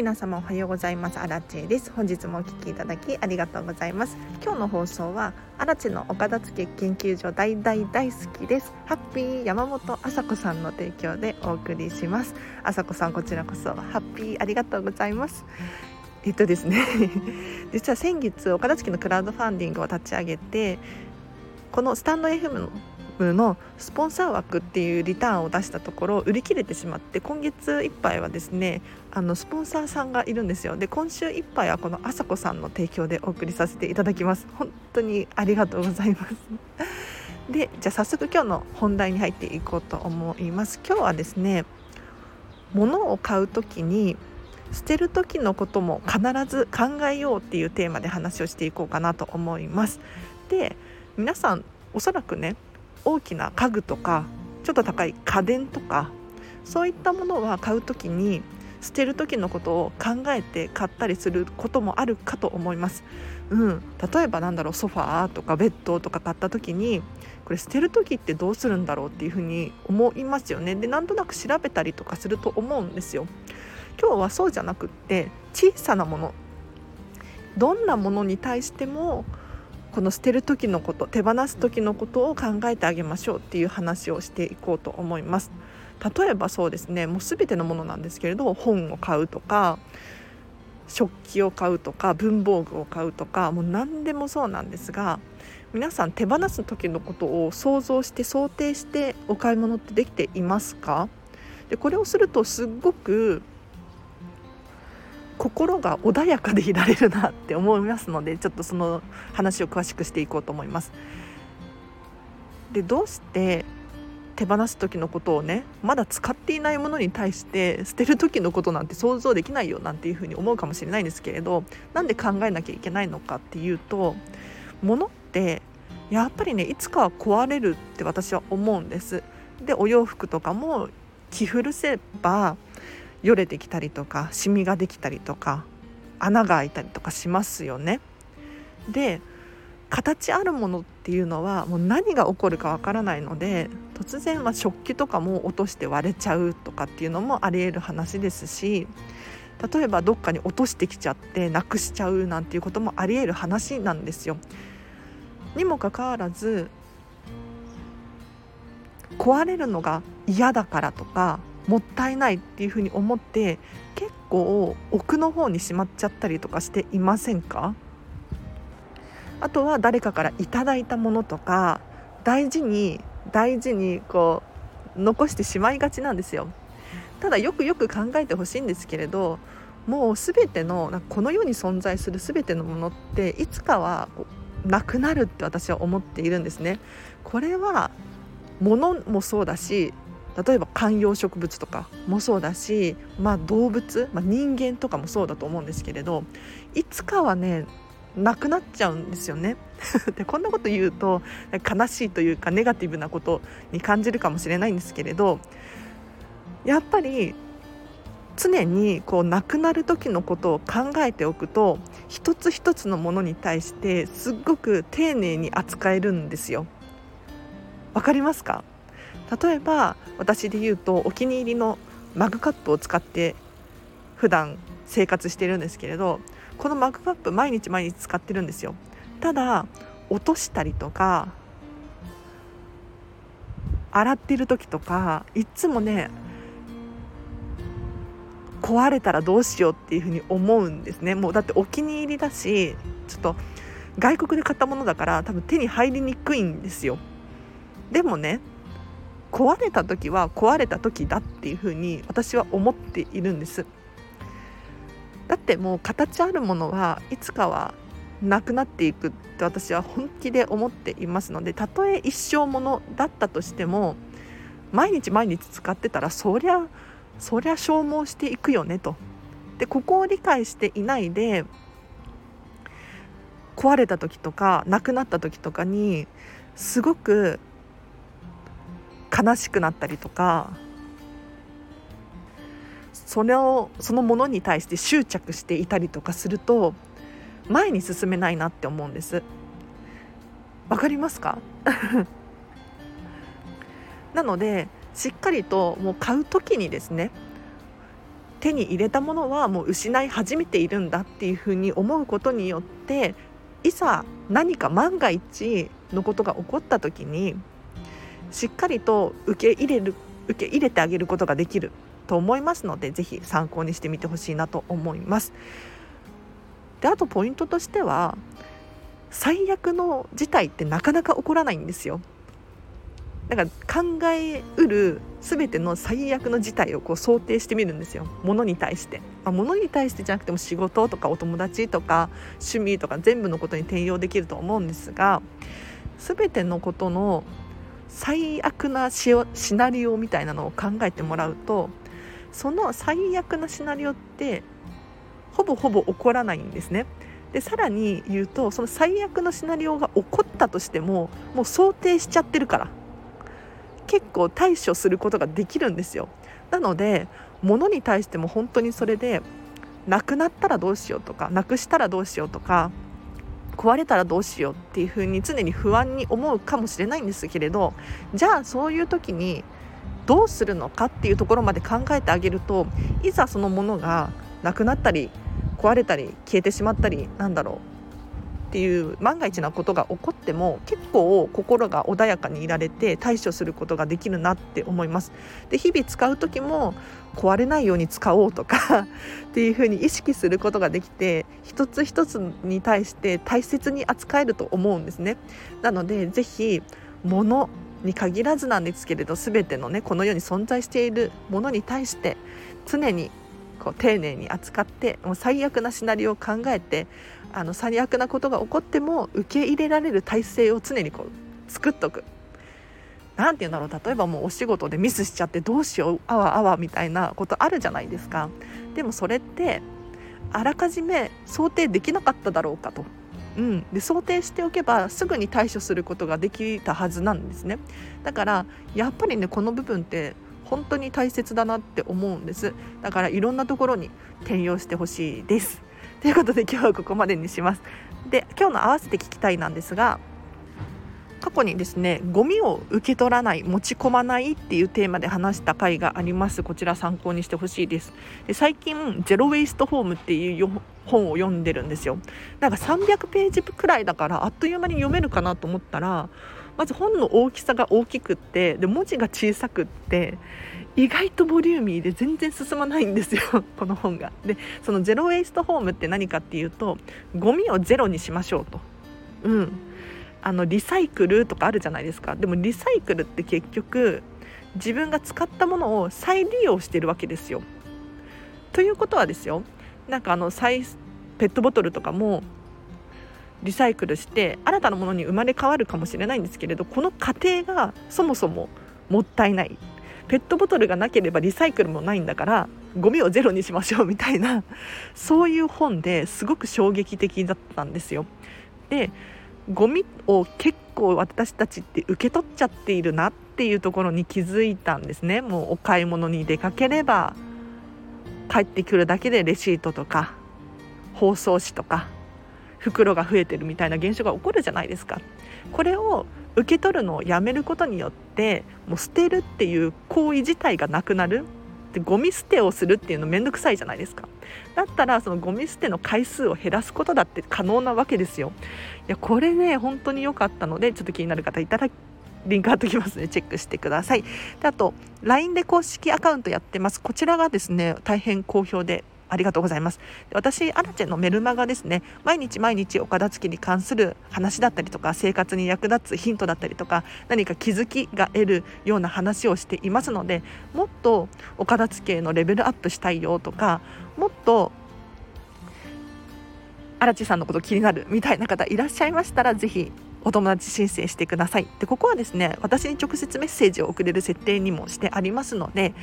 皆様おはようございます。アラチェです。本日もお聞きいただきありがとうございます。今日の放送はアラチェの岡田付研究所大大大好きです。ハッピー山本麻子さんの提供でお送りします。麻子さんこちらこそハッピーありがとうございます。えっとですね。実は先月岡田付のクラウドファンディングを立ち上げてこのスタンド FM ののスポンサー枠っていうリターンを出したところ売り切れてしまって今月いっぱいはですねあのスポンサーさんがいるんですよ。で今週いっぱいはこのあさこさんの提供でお送りさせていただきます。本当にありがとうございます。でじゃあ早速今日の本題に入っていこうと思います。今日はですね物を買う時に捨てる時のことも必ず考えようっていうテーマで話をしていこうかなと思います。で皆さんおそらくね大きな家具とかちょっと高い家電とかそういったものは買う時に捨てる時のことを考えて買ったりすることもあるかと思います。うん、例えばなんだろうソファーとかベッドとか買った時にこれ捨てる時ってどうするんだろうっていうふうに思いますよね。でなんとなく調べたりとかすると思うんですよ。今日はそうじゃなくって小さなもの。どんなものに対してもこの捨てる時のこと手放す時のことを考えてあげましょうっていう話をしていこうと思います。例えばそうですねもう全てのものなんですけれど本を買うとか食器を買うとか文房具を買うとかもう何でもそうなんですが皆さん手放す時のことを想像して想定してお買い物ってできていますか？でこれをするとすっごく心が穏やかでいられるなって思いますのでちょっとその話を詳しくしていこうと思います。でどうして手放す時のことをねまだ使っていないものに対して捨てる時のことなんて想像できないよなんていうふうに思うかもしれないんですけれどなんで考えなきゃいけないのかっていうと物ってやっぱりねいつかは壊れるって私は思うんです。でお洋服とかも着古せばよれてきたりとかシミができたりとか穴が開いたりとかしますよね。で形あるものっていうのはもう何が起こるかわからないので突然は食器とかも落として割れちゃうとかっていうのもありえる話ですし例えばどっかに落としてきちゃってなくしちゃうなんていうこともありえる話なんですよ。にもかかわらず壊れるのが嫌だからとかもったいないっていうふうに思って結構奥の方にしまっちゃったりとかしていませんか？あとは誰かからいただいたものとか大事に大事にこう残してしまいがちなんですよ。ただよくよく考えてほしいんですけれどもう全てのこの世に存在する全てのものっていつかはなくなるって私は思っているんですね。これは物もそうだし例えば観葉植物とかもそうだし、まあ、動物、まあ、人間とかもそうだと思うんですけれどいつかはねなくなっちゃうんですよね でこんなこと言うと悲しいというかネガティブなことに感じるかもしれないんですけれどやっぱり常にこう亡くなる時のことを考えておくと一つ一つのものに対してすっごく丁寧に扱えるんですよ。わかりますか？例えば私で言うとお気に入りのマグカップを使って普段生活してるんですけれどこのマグカップ毎日毎日使ってるんですよ。ただ落としたりとか洗ってる時とかいつもね壊れたらどうしようっていうふうに思うんですね。もうだってお気に入りだしちょっと外国で買ったものだから多分手に入りにくいんですよ。でもね壊れた時は壊れた時だっていうふうに私は思っているんですだってもう形あるものはいつかはなくなっていくって私は本気で思っていますのでたとえ一生ものだったとしても毎日毎日使ってたらそりゃそりゃ消耗していくよねと。でここを理解していないで壊れた時とかなくなった時とかにすごく悲しくなったりとかそれをそのものに対して執着していたりとかすると前に進めないなって思うんです。わかりますか？なのでしっかりともう買う時にですね手に入れたものはもう失い始めているんだっていうふうに思うことによっていざ何か万が一のことが起こった時にしっかりと受け入れる受け入れてあげることができると思いますのでぜひ参考にしてみてほしいなと思います。であとポイントとしては最悪の事態ってなかなか起こらないんですよ。だから考えうる全ての最悪の事態をこう想定してみるんですよ物に対して、まあ、物に対してじゃなくても仕事とかお友達とか趣味とか全部のことに転用できると思うんですが全てのことの最悪なシナリオみたいなのを考えてもらうとその最悪なシナリオってほぼほぼ起こらないんですね。でさらに言うとその最悪のシナリオが起こったとしてももう想定しちゃってるから結構対処することができるんですよなので物に対しても本当にそれでなくなったらどうしようとかなくしたらどうしようとか壊れたらどうしようっていうふうに常に不安に思うかもしれないんですけれどじゃあそういう時にどうするのかっていうところまで考えてあげるといざそのものがなくなったり壊れたり消えてしまったりなんだろう。っていう万が一なことが起こっても結構心が穏やかにいられて対処することができるなって思います。で日々使う時も壊れないように使おうとか っていうふうに意識することができて一つ一つに対して大切に扱えると思うんですね。なのでぜひ物に限らずなんですけれど全てのねこの世に存在しているものに対して常にこう丁寧に扱ってもう最悪なシナリオを考えてあの最悪なことが起こっても受け入れられる体制を常にこう作っとく。何て言うんだろう例えばもうお仕事でミスしちゃってどうしようあわあわみたいなことあるじゃないですか。でもそれってあらかじめ想定できなかっただろうかと。うん、で想定しておけばすぐに対処することができたはずなんですねだからやっぱりねこの部分って本当に大切だなって思うんですだからいろんなところに転用してほしいですということで今日はここまでにします。で今日の合わせて聞きたいなんですが過去にですねゴミを受け取らない持ち込まないっていうテーマで話した回があります。こちら参考にしてほしいです。で最近ゼロウェイストホームっていう本を読んでるんですよなんか300ページくらいだからあっという間に読めるかなと思ったらまず本の大きさが大きくってで文字が小さくって意外とボリューミーで全然進まないんですよ この本が。でそのゼロ・ウェイストホームって何かっていうとゴミをゼロにしましょうと。うんあのリサイクルとかあるじゃないですかでもリサイクルって結局自分が使ったものを再利用してるわけですよ。ということはですよなんかあの再ペットボトルとかもリサイクルして新たなものに生まれ変わるかもしれないんですけれどこの過程がそもそももったいないペットボトルがなければリサイクルもないんだからゴミをゼロにしましょうみたいなそういう本ですごく衝撃的だったんですよ。でゴミを結構私たちって受け取っちゃっているなっていうところに気づいたんですね。もうお買い物に出かければ帰ってくるだけでレシートとか包装紙とか袋が増えてるみたいな現象が起こるじゃないですか。これを受け取るのをやめることによってもう捨てるっていう行為自体がなくなる。でゴミ捨てをするっていうの面倒くさいじゃないですか。だったらそのゴミ捨ての回数を減らすことだって可能なわけですよ。いやこれね本当に良かったのでちょっと気になる方いただリンク貼っときますのでチェックしてください。であと LINE で公式アカウントやってます。こちらがですね大変好評でありがとうございます。私、アラチェのメルマガですね、毎日毎日お片付けに関する話だったりとか、生活に役立つヒントだったりとか、何か気づきが得るような話をしていますので、もっとお片付けのレベルアップしたいよとか、もっと荒地さんのこと気になるみたいな方いらっしゃいましたら、ぜひお友達申請してくださいでここはですね私に直接メッセージを送れる設定にもしてありますので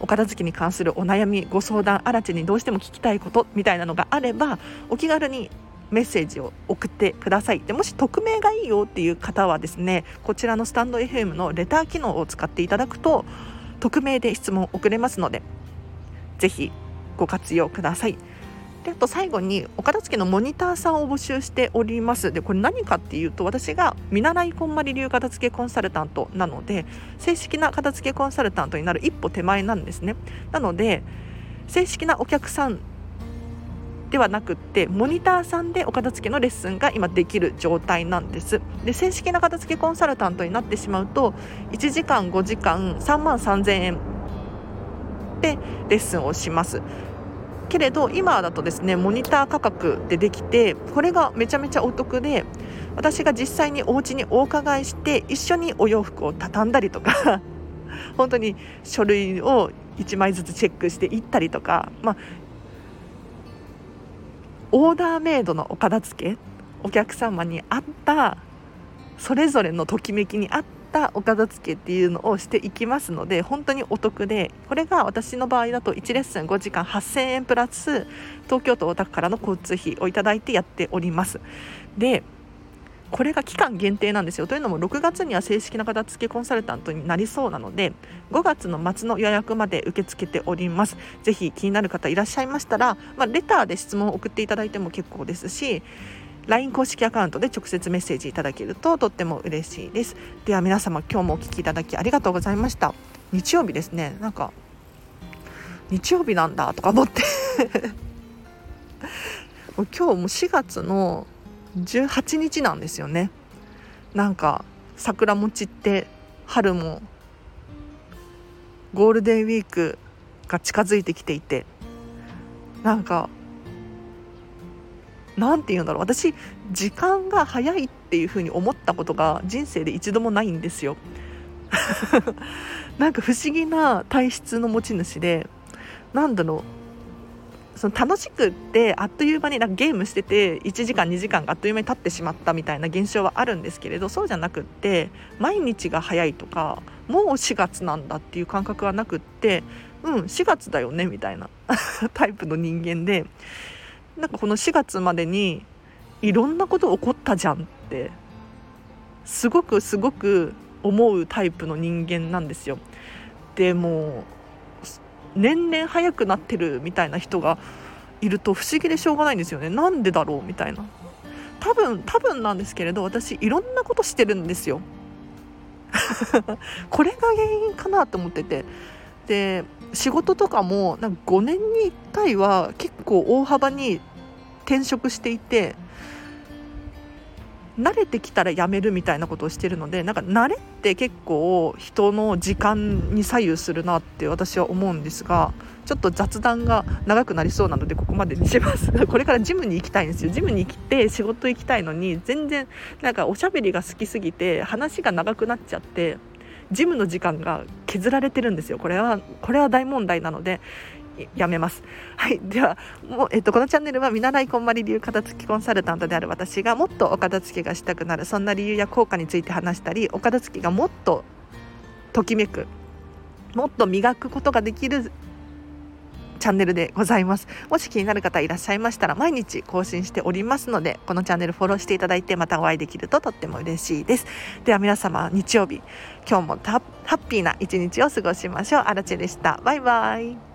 お片付けに関するお悩みご相談あらちにどうしても聞きたいことみたいなのがあればお気軽にメッセージを送ってくださいでもし匿名がいいよっていう方はですねこちらのスタンド FM のレター機能を使っていただくと匿名で質問を送れますのでぜひご活用ください。であと最後にお片付けのモニターさんを募集しております。でこれ何かっていうと私が見習いこんまり流片付けコンサルタントなので正式な片付けコンサルタントになる一歩手前なんですね。なので正式なお客さんではなくってモニターさんでお片付けのレッスンが今できる状態なんです。で正式な片付けコンサルタントになってしまうと1時間5時間3万3000円でレッスンをします。けれど今だとですねモニター価格でできてこれがめちゃめちゃお得で私が実際にお家にお伺いして一緒にお洋服を畳んだりとか 本当に書類を1枚ずつチェックしていったりとか、まあ、オーダーメイドのお片付けお客様に合ったそれぞれのときめきに合ったお片付けっていうのをしていきますので本当にお得でこれが私の場合だと1レッスン5時間8000円プラス東京都大田区からの交通費をいただいてやっております。でこれが期間限定なんですよ。というのも6月には正式な片付けコンサルタントになりそうなので5月の末の予約まで受け付けております。ぜひ気になる方いらっしゃいましたら、まあ、レターで質問を送っていただいても結構ですし LINE 公式アカウントで直接メッセージいただけるととっても嬉しいです。では皆様今日もお聴きいただきありがとうございました。日曜日ですね。なんか日曜日なんだとか思って。今日も4月の18日なんですよね。なんか桜も散って春もゴールデンウィークが近づいてきていて。なんかなんて言うんだろう。私時間が早いっていうふうに思ったことが人生で一度もないんですよ。なんか不思議な体質の持ち主でなんだろう。その楽しくってあっという間になんかゲームしてて1時間2時間があっという間に経ってしまったみたいな現象はあるんですけれどそうじゃなくって毎日が早いとかもう4月なんだっていう感覚はなくってうん4月だよねみたいな タイプの人間でなんかこの4月までにいろんなこと起こったじゃんってすごくすごく思うタイプの人間なんですよ。でも年々早くなってるみたいな人がいると不思議でしょうがないんですよね。なんでだろうみたいな。多分多分なんですけれど私いろんなことしてるんですよ。これが原因かなと思ってて。で仕事とかもなんか5年に1回は結構大幅に転職していて慣れてきたらやめるみたいなことをしてるのでなんか慣れって結構人の時間に左右するなって私は思うんですがちょっと雑談が長くなりそうなのでここまでにします。これからジムに行きたいんですよ。ジムに来て仕事行きたいのに全然なんかおしゃべりが好きすぎて話が長くなっちゃってジムの時間が削られてるんですよこれはこれは大問題なのでやめます。はい、ではもう、えっと、このチャンネルは見習いこんまり流片付きコンサルタントである私がもっとお片付けがしたくなるそんな理由や効果について話したりお片付けがもっとときめくもっと磨くことができるチャンネルでございます。もし気になる方いらっしゃいましたら毎日更新しておりますのでこのチャンネルフォローしていただいてまたお会いできるととっても嬉しいです。では皆様日曜日。今日もハッピーな一日を過ごしましょう。あらちでした。バイバイ。